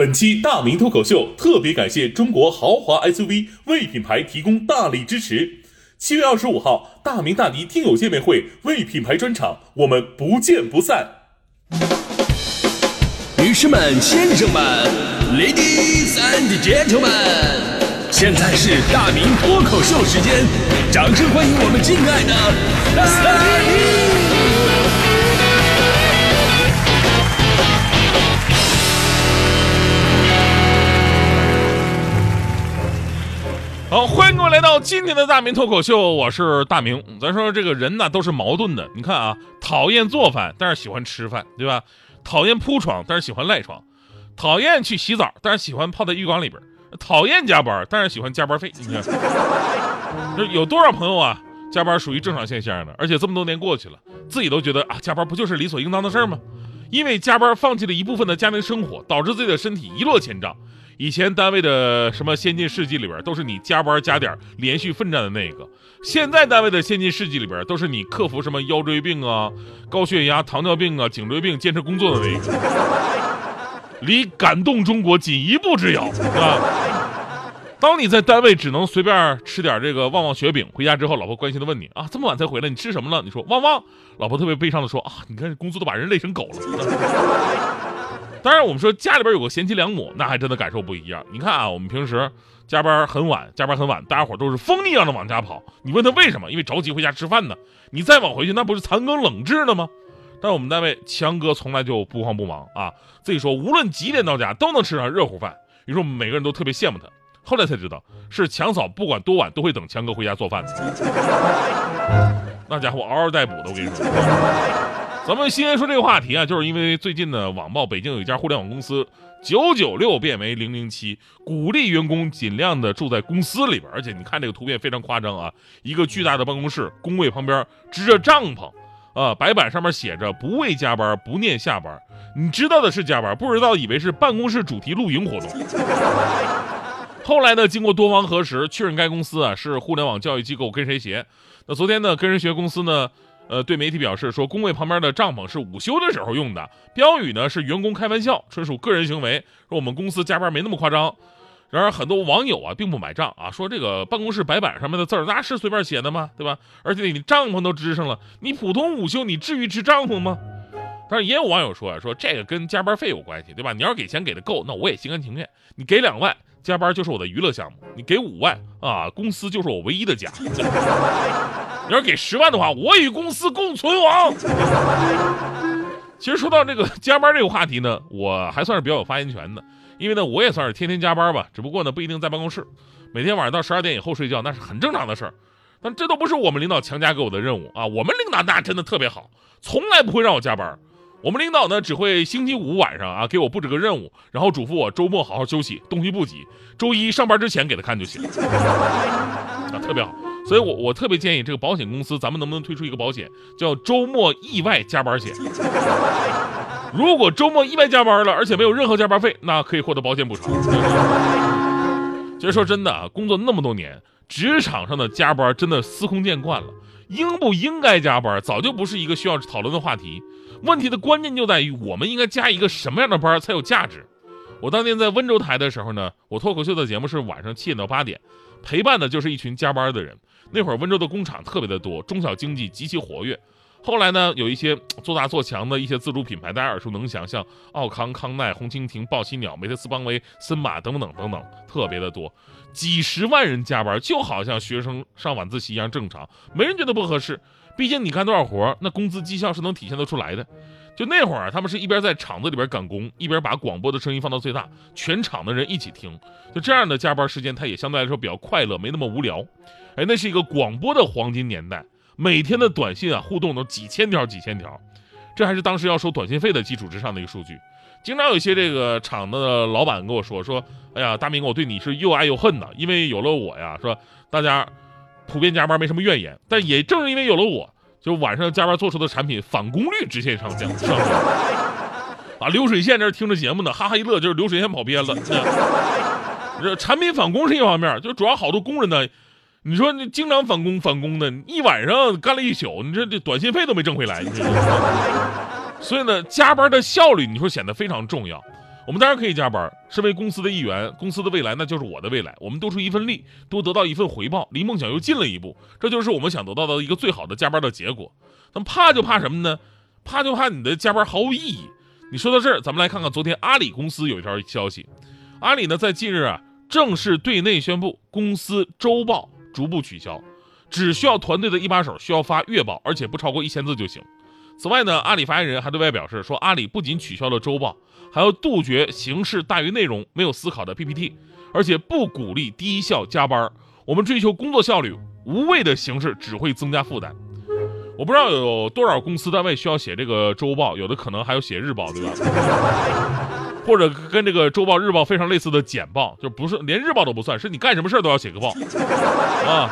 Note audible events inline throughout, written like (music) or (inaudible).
本期大明脱口秀特别感谢中国豪华 SUV 为品牌提供大力支持。七月二十五号，大明大迪听友见面会为品牌专场，我们不见不散。女士们、先生们，Ladies and Gentlemen，现在是大明脱口秀时间，掌声欢迎我们敬爱的大明！好，欢迎各位来到今天的大明脱口秀，我是大明。咱说这个人呢都是矛盾的，你看啊，讨厌做饭，但是喜欢吃饭，对吧？讨厌铺床，但是喜欢赖床；讨厌去洗澡，但是喜欢泡在浴缸里边；讨厌加班，但是喜欢加班费。你看，这有多少朋友啊？加班属于正常现象的，而且这么多年过去了，自己都觉得啊，加班不就是理所应当的事儿吗？因为加班放弃了一部分的家庭生活，导致自己的身体一落千丈。以前单位的什么先进事迹里边，都是你加班加点连续奋战的那个；现在单位的先进事迹里边，都是你克服什么腰椎病啊、高血压、糖尿病啊、颈椎病坚持工作的那个，离感动中国仅一步之遥啊！当你在单位只能随便吃点这个旺旺雪饼，回家之后，老婆关心的问你啊，这么晚才回来，你吃什么了？你说旺旺，老婆特别悲伤的说啊，你看工资都把人累成狗了。当然，我们说家里边有个贤妻良母，那还真的感受不一样。你看啊，我们平时加班很晚，加班很晚，大家伙都是疯一样的往家跑。你问他为什么？因为着急回家吃饭呢。你再晚回去，那不是残羹冷炙了吗？但我们单位强哥从来就不慌不忙啊，自己说无论几点到家都能吃上热乎饭。于是我们每个人都特别羡慕他。后来才知道，是强嫂不管多晚都会等强哥回家做饭。那家伙嗷嗷待哺的，我跟你说。咱们先说这个话题啊，就是因为最近呢，网曝北京有一家互联网公司九九六变为零零七，鼓励员工尽量的住在公司里边，而且你看这个图片非常夸张啊，一个巨大的办公室，工位旁边支着帐篷，啊，白板上面写着不为加班，不念下班，你知道的是加班，不知道以为是办公室主题露营活动。后来呢，经过多方核实，确认该公司啊是互联网教育机构跟谁学。那昨天呢，跟人学公司呢。呃，对媒体表示说，工位旁边的帐篷是午休的时候用的，标语呢是员工开玩笑，纯属个人行为。说我们公司加班没那么夸张。然而很多网友啊并不买账啊，说这个办公室白板上面的字儿那是随便写的吗？对吧？而且你帐篷都支上了，你普通午休你至于支帐篷吗？但是也有网友说啊，说这个跟加班费有关系，对吧？你要是给钱给的够，那我也心甘情愿。你给两万，加班就是我的娱乐项目；你给五万啊，公司就是我唯一的家。(laughs) 你要给十万的话，我与公司共存亡。其实说到这个加班这个话题呢，我还算是比较有发言权的，因为呢，我也算是天天加班吧，只不过呢，不一定在办公室，每天晚上到十二点以后睡觉，那是很正常的事儿。但这都不是我们领导强加给我的任务啊，我们领导那真的特别好，从来不会让我加班。我们领导呢，只会星期五晚上啊给我布置个任务，然后嘱咐我周末好好休息，东西不急，周一上班之前给他看就行，啊，特别好。所以，我我特别建议这个保险公司，咱们能不能推出一个保险，叫周末意外加班险？(laughs) 如果周末意外加班了，而且没有任何加班费，那可以获得保险补偿。(laughs) 其实说真的啊，工作那么多年，职场上的加班真的司空见惯了。应不应该加班，早就不是一个需要讨论的话题。问题的关键就在于，我们应该加一个什么样的班才有价值？我当年在温州台的时候呢，我脱口秀的节目是晚上七点到八点，陪伴的就是一群加班的人。那会儿温州的工厂特别的多，中小经济极其活跃。后来呢，有一些做大做强的一些自主品牌，大家耳熟能详，像奥康、康奈、红蜻蜓、豹栖鸟、美特斯邦威、森马等等等等，特别的多。几十万人加班，就好像学生上晚自习一样正常，没人觉得不合适。毕竟你干多少活，那工资绩效是能体现得出来的。就那会儿，他们是一边在厂子里边赶工，一边把广播的声音放到最大，全场的人一起听。就这样的加班时间，他也相对来说比较快乐，没那么无聊。哎，那是一个广播的黄金年代，每天的短信啊互动都几千条几千条，这还是当时要收短信费的基础之上的一个数据。经常有一些这个厂的老板跟我说说，哎呀，大明，我对你是又爱又恨的，因为有了我呀，说大家普遍加班没什么怨言，但也正是因为有了我，就晚上加班做出的产品返工率直线上降。上升。啊，流水线这听着节目呢，哈哈一乐，就是流水线跑偏了。(laughs) 这产品返工是一方面，就主要好多工人呢。你说你经常返工返工的，一晚上干了一宿，你这这短信费都没挣回来。所以呢，加班的效率你说显得非常重要。我们当然可以加班，身为公司的一员，公司的未来那就是我的未来。我们多出一份力，多得到一份回报，离梦想又近了一步，这就是我们想得到的一个最好的加班的结果。那么怕就怕什么呢？怕就怕你的加班毫无意义。你说到这儿，咱们来看看昨天阿里公司有一条消息，阿里呢在近日啊正式对内宣布，公司周报逐步取消，只需要团队的一把手需要发月报，而且不超过一千字就行。此外呢，阿里发言人还对外表示说，阿里不仅取消了周报，还要杜绝形式大于内容、没有思考的 PPT，而且不鼓励低效加班。我们追求工作效率，无谓的形式只会增加负担。我不知道有多少公司单位需要写这个周报，有的可能还要写日报，对吧？(laughs) 或者跟这个周报、日报非常类似的简报，就不是连日报都不算，是你干什么事都要写个报 (laughs) 啊。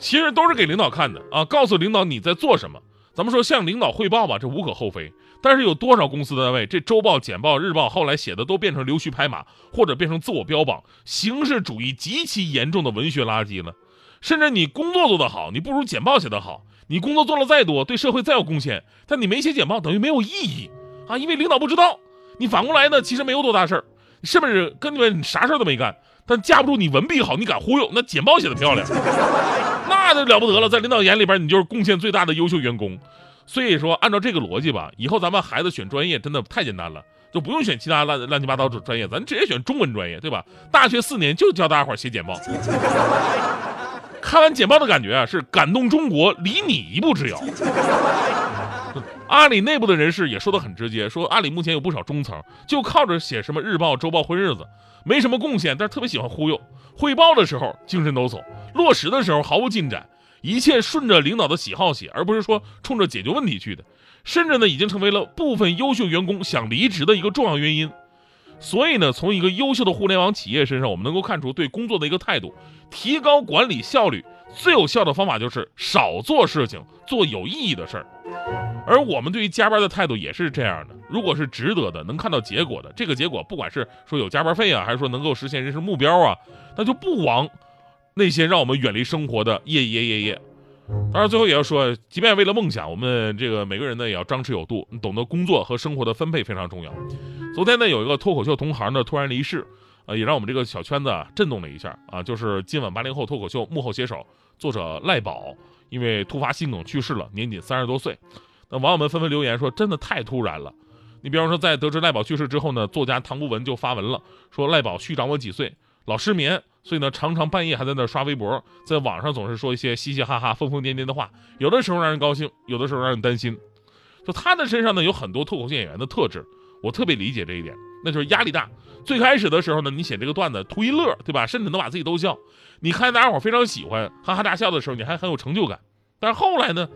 其实都是给领导看的啊，告诉领导你在做什么。咱们说向领导汇报吧，这无可厚非。但是有多少公司单位，这周报、简报、日报后来写的都变成溜须拍马，或者变成自我标榜，形式主义极其严重的文学垃圾了。甚至你工作做得好，你不如简报写得好。你工作做了再多，对社会再有贡献，但你没写简报，等于没有意义啊！因为领导不知道。你反过来呢，其实没有多大事儿，是不是？根本你啥事儿都没干，但架不住你文笔好，你敢忽悠，那简报写的漂亮。(laughs) 那就了不得了，在领导眼里边，你就是贡献最大的优秀员工。所以说，按照这个逻辑吧，以后咱们孩子选专业真的太简单了，就不用选其他乱乱七八糟专业，咱直接选中文专业，对吧？大学四年就教大家伙写简报。(laughs) 看完简报的感觉啊，是感动中国，离你一步之遥。阿里内部的人士也说得很直接，说阿里目前有不少中层，就靠着写什么日报、周报混日子，没什么贡献，但是特别喜欢忽悠。汇报的时候精神抖擞，落实的时候毫无进展，一切顺着领导的喜好写，而不是说冲着解决问题去的，甚至呢已经成为了部分优秀员工想离职的一个重要原因。所以呢，从一个优秀的互联网企业身上，我们能够看出对工作的一个态度，提高管理效率最有效的方法就是少做事情，做有意义的事儿。而我们对于加班的态度也是这样的，如果是值得的，能看到结果的，这个结果不管是说有加班费啊，还是说能够实现人生目标啊，那就不枉那些让我们远离生活的夜夜夜夜。当然，最后也要说，即便为了梦想，我们这个每个人呢也要张弛有度，懂得工作和生活的分配非常重要。昨天呢，有一个脱口秀同行呢突然离世，呃，也让我们这个小圈子震动了一下啊，就是今晚八零后脱口秀幕后写手作者赖宝，因为突发心梗去世了，年仅三十多岁。那网友们纷纷留言说，真的太突然了。你比方说，在得知赖宝去世之后呢，作家唐不文就发文了，说赖宝虚长我几岁，老失眠，所以呢常常半夜还在那刷微博，在网上总是说一些嘻嘻哈哈、疯疯癫癫的话，有的时候让人高兴，有的时候让人担心。就他的身上呢有很多脱口秀演员的特质。我特别理解这一点，那就是压力大。最开始的时候呢，你写这个段子图一乐，对吧？甚至能把自己逗笑。你看大家伙非常喜欢，哈哈大笑的时候，你还很有成就感。但是后来呢，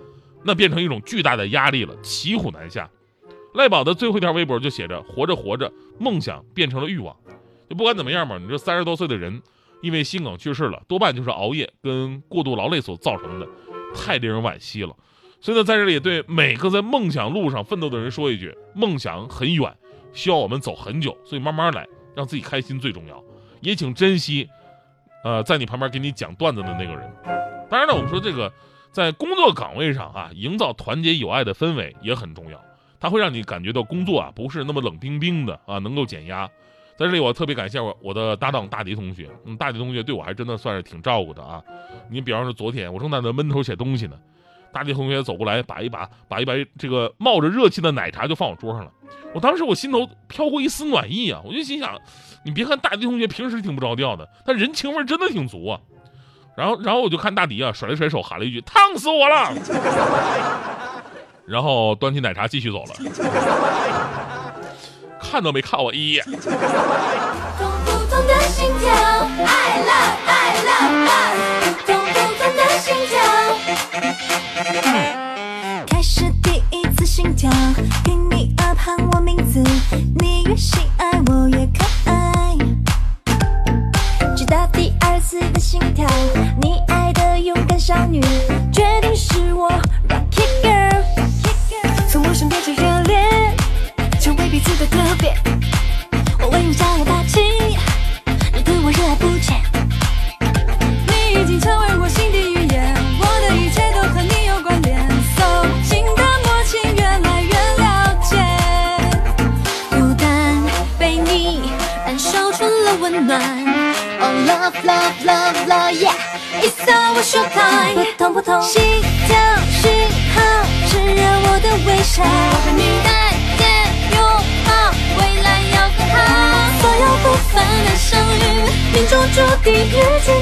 那变成一种巨大的压力了，骑虎难下。赖宝的最后一条微博就写着：“活着活着，梦想变成了欲望。”就不管怎么样吧，你这三十多岁的人，因为心梗去世了，多半就是熬夜跟过度劳累所造成的，太令人惋惜了。所以呢，在这里对每个在梦想路上奋斗的人说一句：梦想很远，需要我们走很久，所以慢慢来，让自己开心最重要。也请珍惜，呃，在你旁边给你讲段子的那个人。当然呢，我们说这个在工作岗位上啊，营造团结友爱的氛围也很重要，它会让你感觉到工作啊不是那么冷冰冰的啊，能够减压。在这里，我特别感谢我我的搭档大迪同学，嗯，大迪同学对我还真的算是挺照顾的啊。你比方说昨天我正在那闷头写东西呢。大地同学走过来，把一把把一把这个冒着热气的奶茶就放我桌上了。我当时我心头飘过一丝暖意啊，我就心想，你别看大地同学平时挺不着调的，但人情味真的挺足啊。然后然后我就看大迪啊，甩了甩手，喊了一句：“烫死我了！” (laughs) 然后端起奶茶继续走了，看都没看我一眼。开始第一次心跳，听你耳旁我名字，你越喜爱我越可爱。直到第二次的心跳，你爱的勇敢少女，决定是我 Rocky Girl。从陌生变成热烈，成为彼此的特别。Love love love love yeah，It's our show time。扑通扑通，心跳讯号炙热我的微笑。我和你再见拥抱，未来要更好。所有不凡的相遇，命中注定遇见